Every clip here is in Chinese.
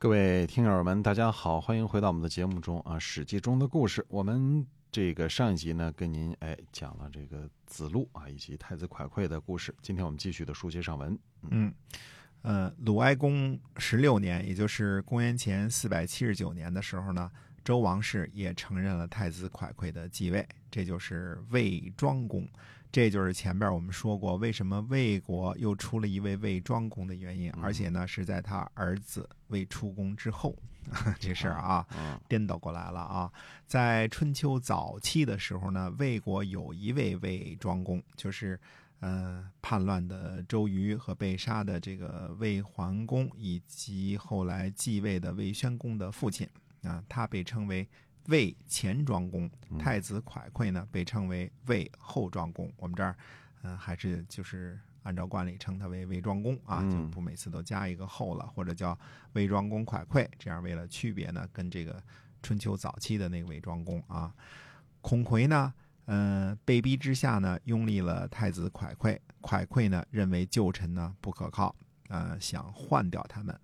各位听友们，大家好，欢迎回到我们的节目中啊，《史记》中的故事。我们这个上一集呢，跟您哎讲了这个子路啊以及太子蒯聩的故事。今天我们继续的书接上文。嗯，呃，鲁哀公十六年，也就是公元前四百七十九年的时候呢，周王室也承认了太子蒯聩的继位，这就是魏庄公。这就是前边我们说过，为什么魏国又出了一位魏庄公的原因，而且呢是在他儿子魏出公之后，这事儿啊颠倒过来了啊。在春秋早期的时候呢，魏国有一位魏庄公，就是呃叛乱的周瑜和被杀的这个魏桓公，以及后来继位的魏宣公的父亲啊，他被称为。魏前庄公太子蒯聩呢，被称为魏后庄公。我们这儿，嗯，还是就是按照惯例称他为魏庄公啊，就不每次都加一个后了，或者叫魏庄公蒯聩。这样为了区别呢，跟这个春秋早期的那个魏庄公啊，孔逵呢，嗯，被逼之下呢，拥立了太子蒯聩。蒯聩呢，认为旧臣呢不可靠，呃，想换掉他们。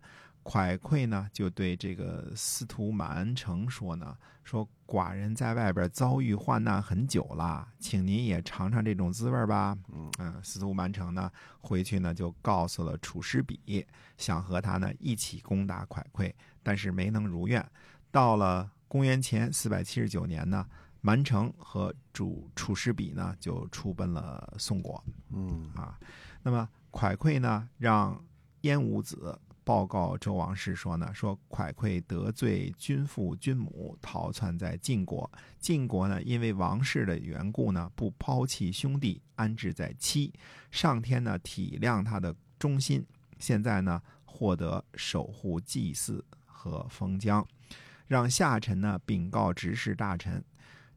蒯聩呢，就对这个司徒满成说呢：“说寡人在外边遭遇患难很久了，请您也尝尝这种滋味吧。”嗯，司徒满成呢，回去呢就告诉了楚师比，想和他呢一起攻打蒯聩，但是没能如愿。到了公元前四百七十九年呢，蛮成和主楚师比呢就出奔了宋国。嗯啊，那么蒯聩呢，让燕武子。报告周王室说呢，说蒯聩得罪君父君母，逃窜在晋国。晋国呢，因为王室的缘故呢，不抛弃兄弟，安置在戚。上天呢，体谅他的忠心，现在呢，获得守护祭祀和封疆，让下臣呢禀告执事大臣。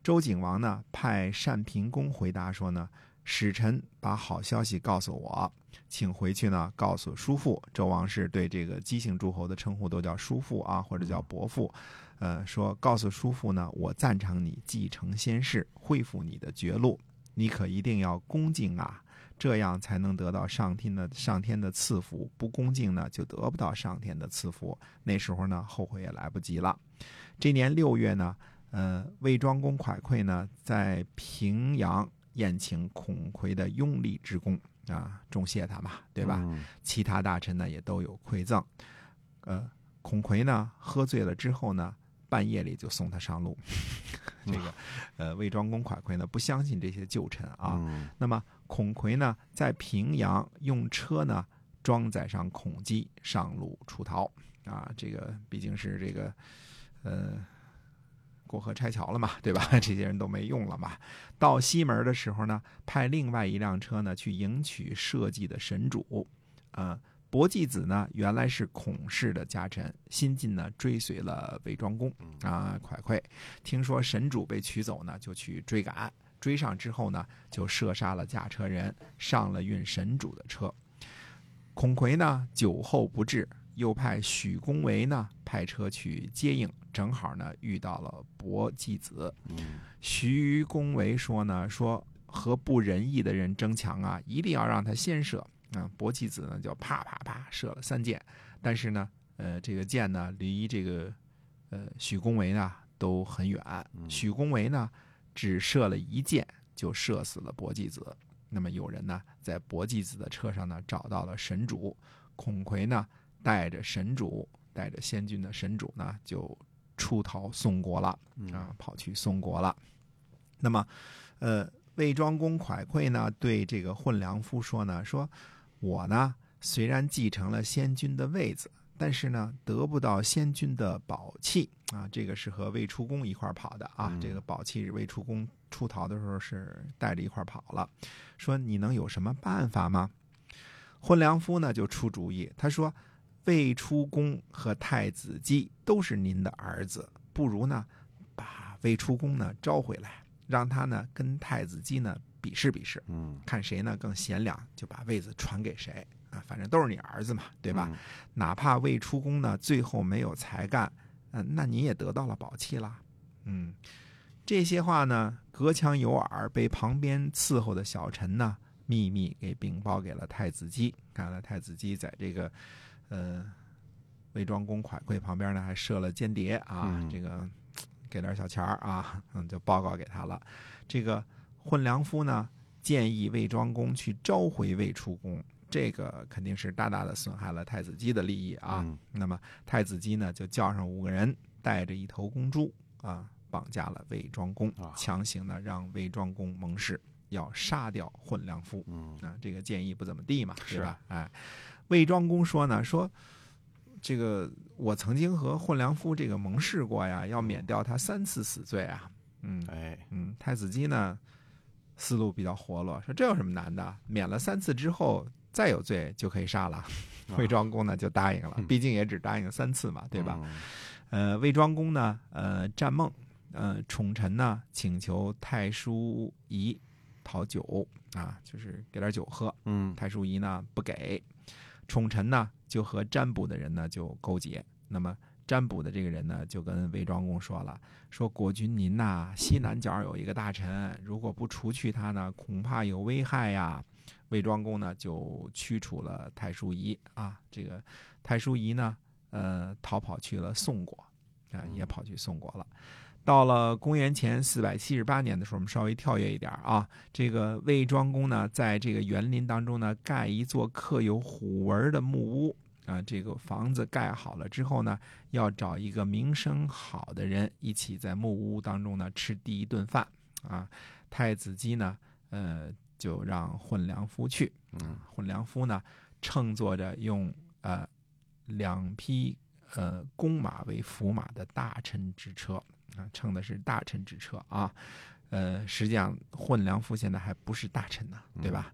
周景王呢，派单平公回答说呢。使臣把好消息告诉我，请回去呢，告诉叔父。周王室对这个姬姓诸侯的称呼都叫叔父啊，或者叫伯父。呃，说告诉叔父呢，我赞成你继承先世，恢复你的爵禄。你可一定要恭敬啊，这样才能得到上天的上天的赐福。不恭敬呢，就得不到上天的赐福。那时候呢，后悔也来不及了。这年六月呢，呃，魏庄公蒯聩呢，在平阳。宴请孔逵的拥立之功啊，重谢他嘛，对吧？其他大臣呢也都有馈赠。呃，孔逵呢喝醉了之后呢，半夜里就送他上路。这个呃，魏庄公蒯聩呢不相信这些旧臣啊。那么孔逵呢在平阳用车呢装载上孔基上路出逃啊。这个毕竟是这个呃。过河拆桥了嘛，对吧？这些人都没用了嘛。到西门的时候呢，派另外一辆车呢去迎娶社稷的神主。呃，伯季子呢原来是孔氏的家臣，新晋呢追随了魏庄公啊，蒯聩。听说神主被取走呢，就去追赶。追上之后呢，就射杀了驾车人，上了运神主的车。孔逵呢酒后不治。又派许公维呢派车去接应，正好呢遇到了伯季子。徐公维说呢说和不仁义的人争强啊，一定要让他先射啊。伯季子呢就啪啪啪射了三箭，但是呢呃这个箭呢离这个呃许公维呢都很远。许公维呢只射了一箭就射死了伯季子。那么有人呢在伯季子的车上呢找到了神主孔逵呢。带着神主，带着先君的神主呢，就出逃宋国了啊，跑去宋国了。那么，呃，魏庄公蒯聩呢，对这个混良夫说呢，说我呢虽然继承了先君的位子，但是呢得不到先君的宝器啊。这个是和魏出公一块跑的啊。这个宝器是，魏出公出逃的时候是带着一块跑了。说你能有什么办法吗？混良夫呢就出主意，他说。魏出公和太子姬都是您的儿子，不如呢，把把魏出公呢招回来，让他呢跟太子姬呢比试比试，嗯，看谁呢更贤良，就把位子传给谁啊，反正都是你儿子嘛，对吧？嗯？哪怕魏出公呢最后没有才干，嗯、那你也得到了宝器啦。嗯，这些话呢隔墙有耳，被旁边伺候的小臣呢秘密给禀报给了太子姬。看来太子姬在这个呃魏庄公款柜旁边呢还设了间谍啊，嗯这个给点小钱儿啊，嗯，就报告给他了。这个混良夫呢建议魏庄公去召回魏出公。这个肯定是大大的损害了太子姬的利益啊。嗯那么太子姬呢，就叫上五个人，带着一头公猪啊，绑架了魏庄公啊，强行呢让魏庄公盟誓要杀掉混良夫嗯啊。这个建议不怎么地嘛，是对吧？哎，魏庄公说呢，说这个我曾经和混良夫这个盟誓过呀，要免掉他三次死罪啊。嗯哎，嗯，太子姬呢思路比较活络，说这有什么难的？免了三次之后。再有罪就可以杀了，魏庄公呢就答应了，嗯毕竟也只答应三次嘛，对吧？嗯？呃，魏庄公呢，呃，战梦，呃，宠臣呢请求太叔仪讨酒啊，就是给点酒喝。嗯太叔仪呢不给，宠臣呢就和占卜的人呢就勾结。那么占卜的这个人呢就跟魏庄公说了，说国君您呐西南角有一个大臣，如果不除去他呢，恐怕有危害呀。魏庄公呢就驱除了太叔仪啊，这个太叔仪呢，呃，逃跑去了宋国，啊、也跑去宋国了。到了公元前四百七十八年的时候，我们稍微跳跃一点啊，这个魏庄公呢，在这个园林当中呢，盖一座刻有虎纹的木屋啊。这个房子盖好了之后呢，要找一个名声好的人一起在木屋当中呢吃第一顿饭啊。太子姬呢，呃，就让混良夫去，嗯混良夫呢，乘坐着用呃两匹呃公马为辅马的大臣之车啊，乘的是大臣之车啊。呃，实际上混良夫现在还不是大臣呢，对吧？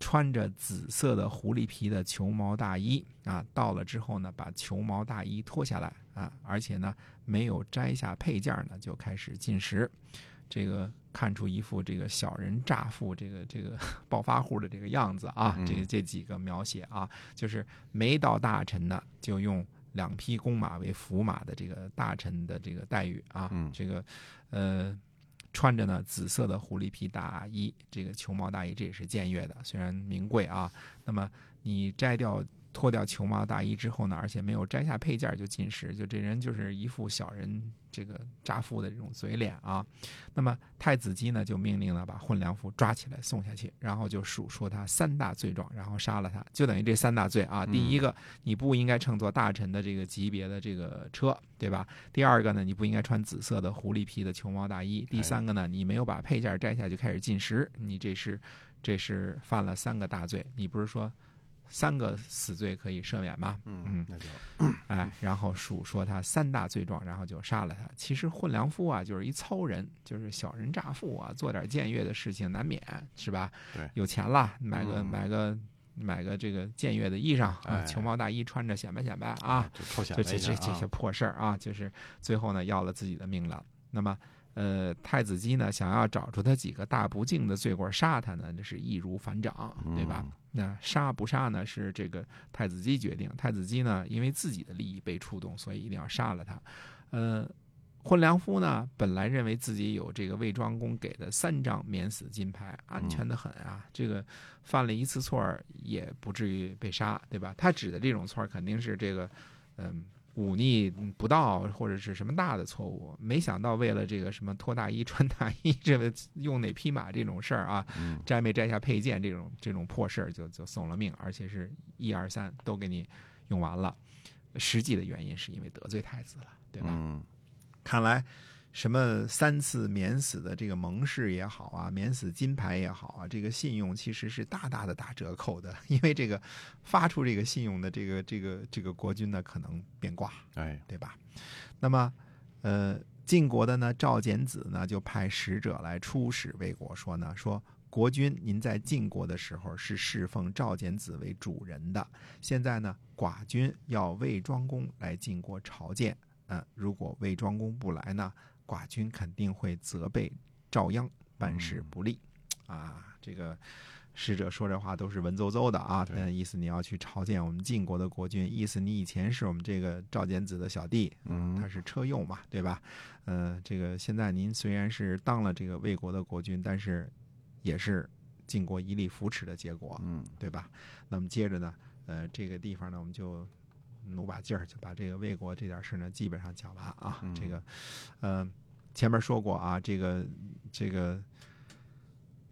穿着紫色的狐狸皮的球毛大衣啊，到了之后呢，把球毛大衣脱下来啊，而且呢，没有摘下配件呢，就开始进食。这个看出一副这个小人乍富、这个这 个暴发户的这个样子啊，嗯这个这几个描写啊，就是没到大臣呢，就用两匹公马为辅马的这个大臣的这个待遇啊，嗯这个呃。穿着呢紫色的狐狸皮大衣，这个球毛大衣，这也是僭越的，虽然名贵啊。那么你摘掉、脱掉球毛大衣之后呢，而且没有摘下配件就进食，就这人就是一副小人这个乍富的这种嘴脸啊。那么太子姬呢，就命令呢把混良夫抓起来送下去，然后就数说他三大罪状，然后杀了他，就等于这三大罪啊。第一个，你不应该乘坐大臣的这个级别的这个车，对吧？第二个呢，你不应该穿紫色的狐狸皮的球毛大衣。第三个呢，你没有把配件摘下就开始进食，你这是这是犯了三个大罪。你不是说三个死罪可以赦免吧？嗯，那就哎，然后数说他三大罪状，然后就杀了他。其实混良夫啊，就是一糙人，就是小人乍富啊，做点僭越的事情难免是吧？对有钱了，买个、嗯买个买个这个僭越的衣裳啊，哎球毛大衣穿着显摆显摆啊，就这这这些破事儿啊，就是最后呢要了自己的命了。那么，呃，太子姬呢想要找出他几个大不敬的罪过杀他呢，那是易如反掌，对吧？嗯那杀不杀呢是这个太子姬决定。太子姬呢因为自己的利益被触动，所以一定要杀了他。呃，混良夫呢本来认为自己有这个魏庄公给的三张免死金牌，安全的很啊，这个犯了一次错儿也不至于被杀，对吧？他指的这种错儿肯定是这个，嗯。忤逆不到或者是什么大的错误，没想到为了这个什么脱大衣 穿大衣，这个用哪匹马这种事儿啊，嗯摘没摘下配件这种这种破事儿就就送了命，而且是一二三都给你用完了。实际的原因是因为得罪太子了，对吧？嗯看来什么三次免死的这个盟誓也好啊，免死金牌也好啊，这个信用其实是大大的打折扣的，因为这个发出这个信用的这个这个这个国君呢可能变卦，哎对吧？那么，呃，晋国的呢赵简子呢就派使者来出使魏国，说呢说。国君，您在晋国的时候是侍奉赵简子为主人的，现在呢，寡君要魏庄公来晋国朝见。嗯、如果魏庄公不来呢，寡君肯定会责备赵鞅办事不力。啊，这个使者说这话都是文绉绉的啊，对嗯，意思你要去朝见我们晋国的国君，意思你以前是我们这个赵简子的小弟，嗯他是车右嘛，对吧？呃，这个现在您虽然是当了这个魏国的国君，但是也是晋国一力扶持的结果，嗯对吧？那么接着呢，呃，这个地方呢，我们就努把劲儿，就把这个魏国这点事呢，基本上讲完啊。嗯这个，呃，前面说过啊，这个这个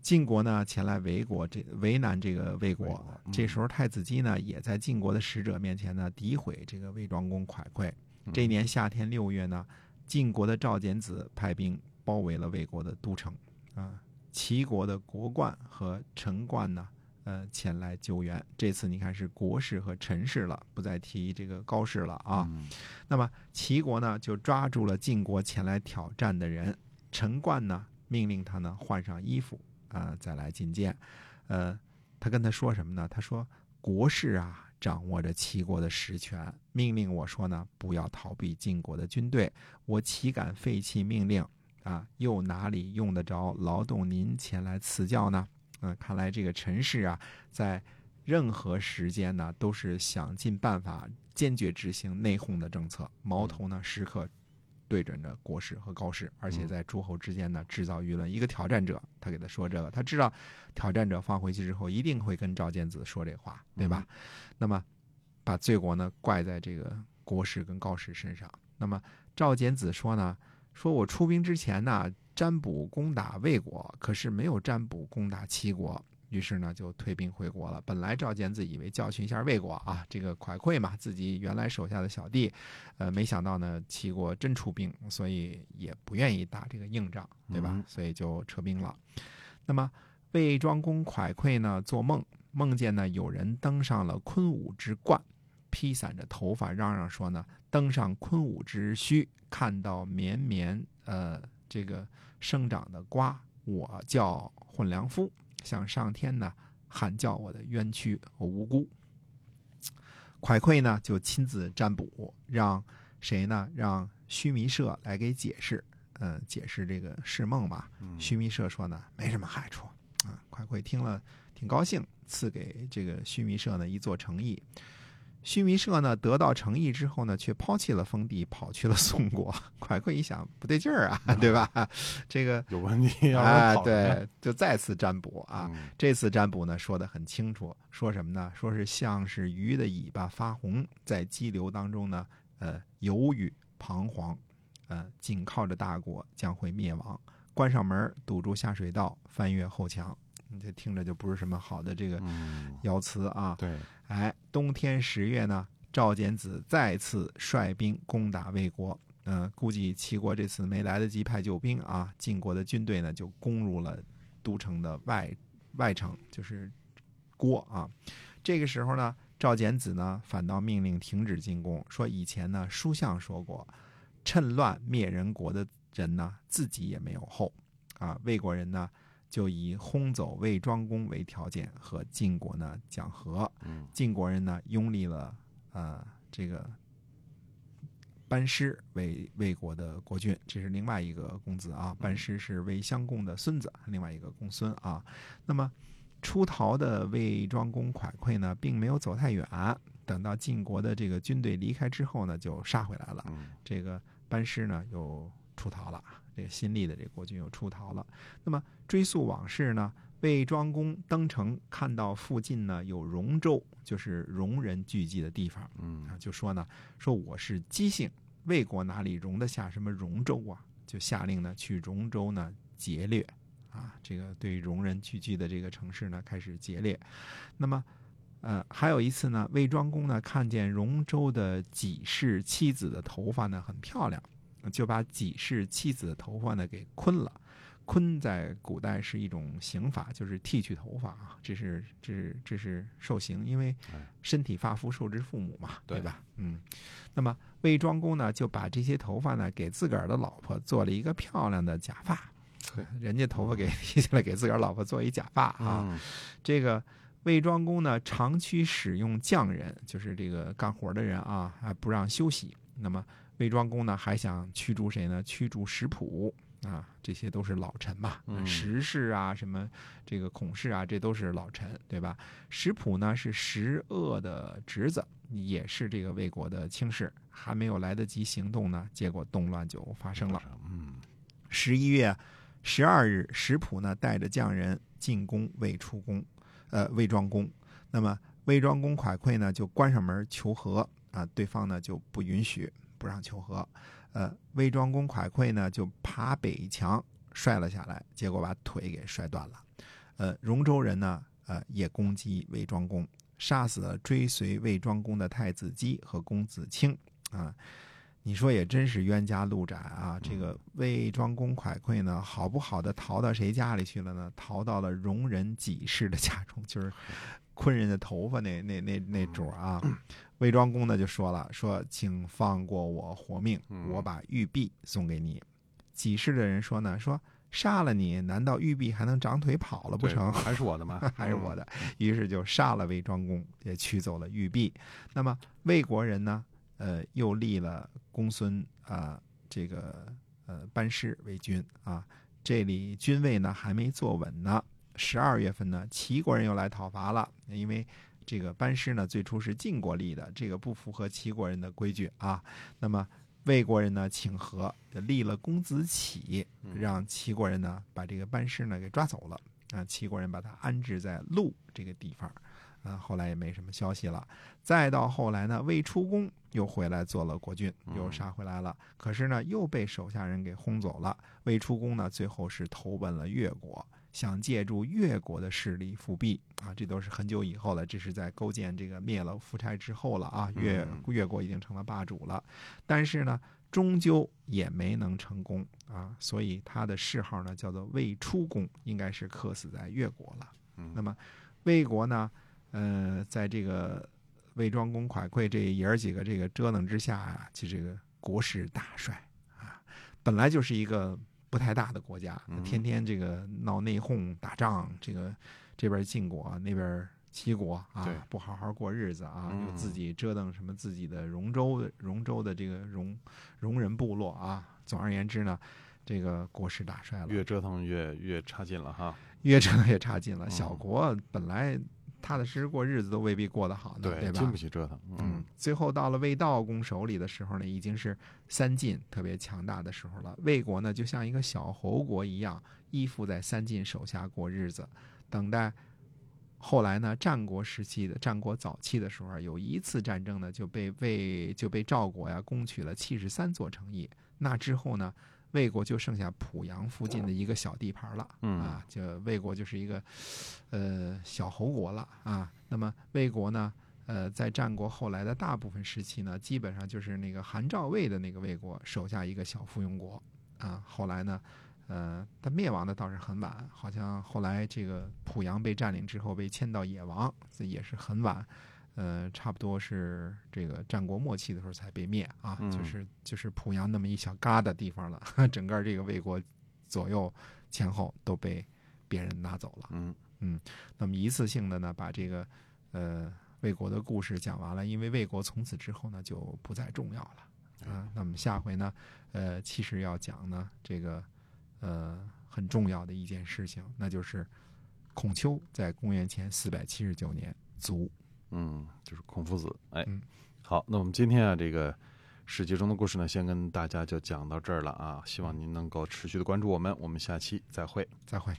晋国呢前来围国，这为难这个魏国。魏国嗯这时候太子姬呢，也在晋国的使者面前呢，诋毁这个魏庄公蒯聩。嗯这年夏天六月呢，晋国的赵简子派兵包围了魏国的都城，啊，齐国的国冠和陈冠呢，呃，前来救援。这次你看是国士和陈氏了，不再提这个高氏了啊。嗯那么齐国呢，就抓住了晋国前来挑战的人。陈冠呢，命令他呢换上衣服啊、再来觐见。呃，他跟他说什么呢？他说：“国士啊，掌握着齐国的实权，命令我说呢，不要逃避晋国的军队。我岂敢废弃命令啊？又哪里用得着劳动您前来赐教呢？”嗯、看来这个陈氏啊，在任何时间呢，都是想尽办法坚决执行内讧的政策，矛头呢时刻对准着国师和高士，而且在诸侯之间呢制造舆论。一个挑战者，他给他说这个，他知道挑战者放回去之后一定会跟赵简子说这话，对吧？那么把罪过呢怪在这个国师跟高士身上。那么赵简子说呢，说我出兵之前呢，占卜攻打魏国，可是没有占卜攻打齐国。于是呢，就退兵回国了。本来赵简子以为教训一下魏国啊，这个蒯聩嘛，自己原来手下的小弟，呃，没想到呢，齐国真出兵，所以也不愿意打这个硬仗，对吧？嗯所以就撤兵了。那么魏庄公蒯聩呢，做梦梦见呢有人登上了昆吾之冠，披散着头发，嚷嚷说呢，登上昆吾之墟，看到绵绵呃这个生长的瓜，我叫混良夫，向上天呢喊叫我的冤屈和无辜。蒯聩呢就亲自占卜，让谁呢？让须弥社来给解释，嗯、解释这个释梦嘛。嗯须弥社说呢，没什么害处啊。蒯聩听了挺高兴，赐给这个须弥社呢一座城邑。须弥社呢得到诚意之后呢，却抛弃了封地，跑去了宋国。蒯聩一想，不对劲儿啊，对吧？这个有问题，啊对，就再次占卜啊。嗯这次占卜呢说的很清楚，说什么呢？说是像是鱼的尾巴发红，在激流当中呢，呃，犹豫彷徨，呃，紧靠着大国将会灭亡。关上门，堵住下水道，翻越后墙。你这听着就不是什么好的这个嗯，爻辞啊。对，哎，冬天十月呢，赵简子再次率兵攻打魏国。嗯、估计齐国这次没来得及派救兵啊，晋国的军队呢就攻入了都城的外外城，就是郭啊。这个时候呢，赵简子呢反倒命令停止进攻，说以前呢书相说过，趁乱灭人国的人呢自己也没有后啊。魏国人呢就以轰走魏庄公为条件和晋国呢讲和。嗯晋国人呢拥立了呃这个班师为魏国的国君，这是另外一个公子啊。班师是魏襄公的孙子，另外一个公孙啊。那么出逃的魏庄公蒯聩呢，并没有走太远，等到晋国的这个军队离开之后呢，就杀回来了。嗯这个班师呢又出逃了，这个新立的这个国君又出逃了。那么追溯往事呢，魏庄公登城看到附近呢有戎州，就是戎人聚集的地方嗯啊，就说呢说我是姬姓，魏国哪里容得下什么戎州啊？就下令呢去戎州呢劫掠啊，这个对戎人聚集的这个城市呢开始劫掠。那么呃，还有一次呢，魏庄公呢看见戎州的己氏妻子的头发呢很漂亮，就把己氏妻子的头发呢给昆了。昆在古代是一种刑法，就是剃去头发啊，这是这是这是受刑，因为哎身体发肤受之父母嘛，对对吧？嗯，那么魏庄公呢就把这些头发呢给自个儿的老婆做了一个漂亮的假发，对人家头发给剃下来给自个儿老婆做一假发啊，嗯这个魏庄公呢，长期使用匠人，就是这个干活的人啊，还不让休息。那么魏庄公呢还想驱逐谁呢？驱逐石普啊，这些都是老臣嘛，嗯石氏啊，什么这个孔氏啊，这都是老臣，对吧？石普呢是石恶的侄子，也是这个魏国的卿士，还没有来得及行动呢，结果动乱就发生了。嗯十一月十二日，石普呢带着匠人进攻魏出宫，呃魏庄公。那么魏庄公蒯聩呢就关上门求和啊，对方呢就不允许，不让求和。呃，魏庄公蒯聩呢就爬北墙摔了下来，结果把腿给摔断了。呃，荣州人呢呃也攻击魏庄公，杀死了追随魏庄公的太子姬和公子卿啊。你说也真是冤家路窄啊！这个魏庄公蒯聩呢，好不好的逃到谁家里去了呢？逃到了容人己氏的家中，就是昆人的头发那那那那主儿啊。魏庄公呢就说了：“说请放过我活命，我把玉璧送给你。”己氏的人说呢：“说杀了你，难道玉璧还能长腿跑了不成？还是我的吗？还是我的。于是就杀了魏庄公，也取走了玉璧。那么魏国人呢，呃，又立了公孙啊、这个呃班师为君啊。这里君位呢还没坐稳呢。十二月份呢，齐国人又来讨伐了，因为这个班师呢最初是晋国立的，这个不符合齐国人的规矩啊。那么魏国人呢请和，立了公子启，让齐国人呢把这个班师呢给抓走了。啊，齐国人把他安置在陆这个地方，啊，后来也没什么消息了。再到后来呢，魏出公又回来做了国君，又杀回来了。可是呢，又被手下人给轰走了。魏出公呢，最后是投奔了越国，想借助越国的势力复辟啊，这都是很久以后了，这是在勾践这个灭了夫差之后了啊，越越国已经成了霸主了。但是呢，终究也没能成功啊，所以他的谥号呢叫做魏出公，应该是客死在越国了。嗯那么魏国呢，呃，在这个魏庄公蒯聩这爷儿几个这个折腾之下啊，其实这个国势大衰啊，本来就是一个不太大的国家，嗯天天这个闹内讧、打仗，这个这边晋国那边。齐国啊，不好好过日子啊，自己折腾什么自己的戎州的戎州的这个戎戎人部落啊。总而言之呢，这个国势大衰了，越折腾越越差劲了哈。越折腾越差劲了。嗯小国本来踏踏实实过日子都未必过得好呢，对经不？起折腾。嗯，最后到了魏道公手里的时候呢，已经是三晋特别强大的时候了。魏国呢，就像一个小侯国一样，依附在三晋手下过日子，等待。后来呢，战国时期的战国早期的时候啊，有一次战争呢，就被魏就被赵国呀攻取了七十三座城邑。那之后呢，魏国就剩下濮阳附近的一个小地盘了。嗯啊，就魏国就是一个呃小侯国了啊。那么魏国呢，呃，在战国后来的大部分时期呢，基本上就是那个韩赵魏的那个魏国手下一个小附庸国啊。后来呢，呃，它灭亡的倒是很晚，好像后来这个濮阳被占领之后被迁到野王，这也是很晚。呃，差不多是这个战国末期的时候才被灭啊，嗯就是就是濮阳那么一小疙瘩地方了，整个这个魏国左右前后都被别人拿走了。嗯那么一次性的呢，把这个呃魏国的故事讲完了，因为魏国从此之后呢就不再重要了啊。那么下回呢，呃，其实要讲呢这个呃很重要的一件事情，那就是孔丘在公元前四百七十九年卒。嗯，就是孔夫子。哎嗯，好，那我们今天啊，这个史记中的故事呢，先跟大家就讲到这儿了啊。希望您能够持续的关注我们，我们下期再会。再会。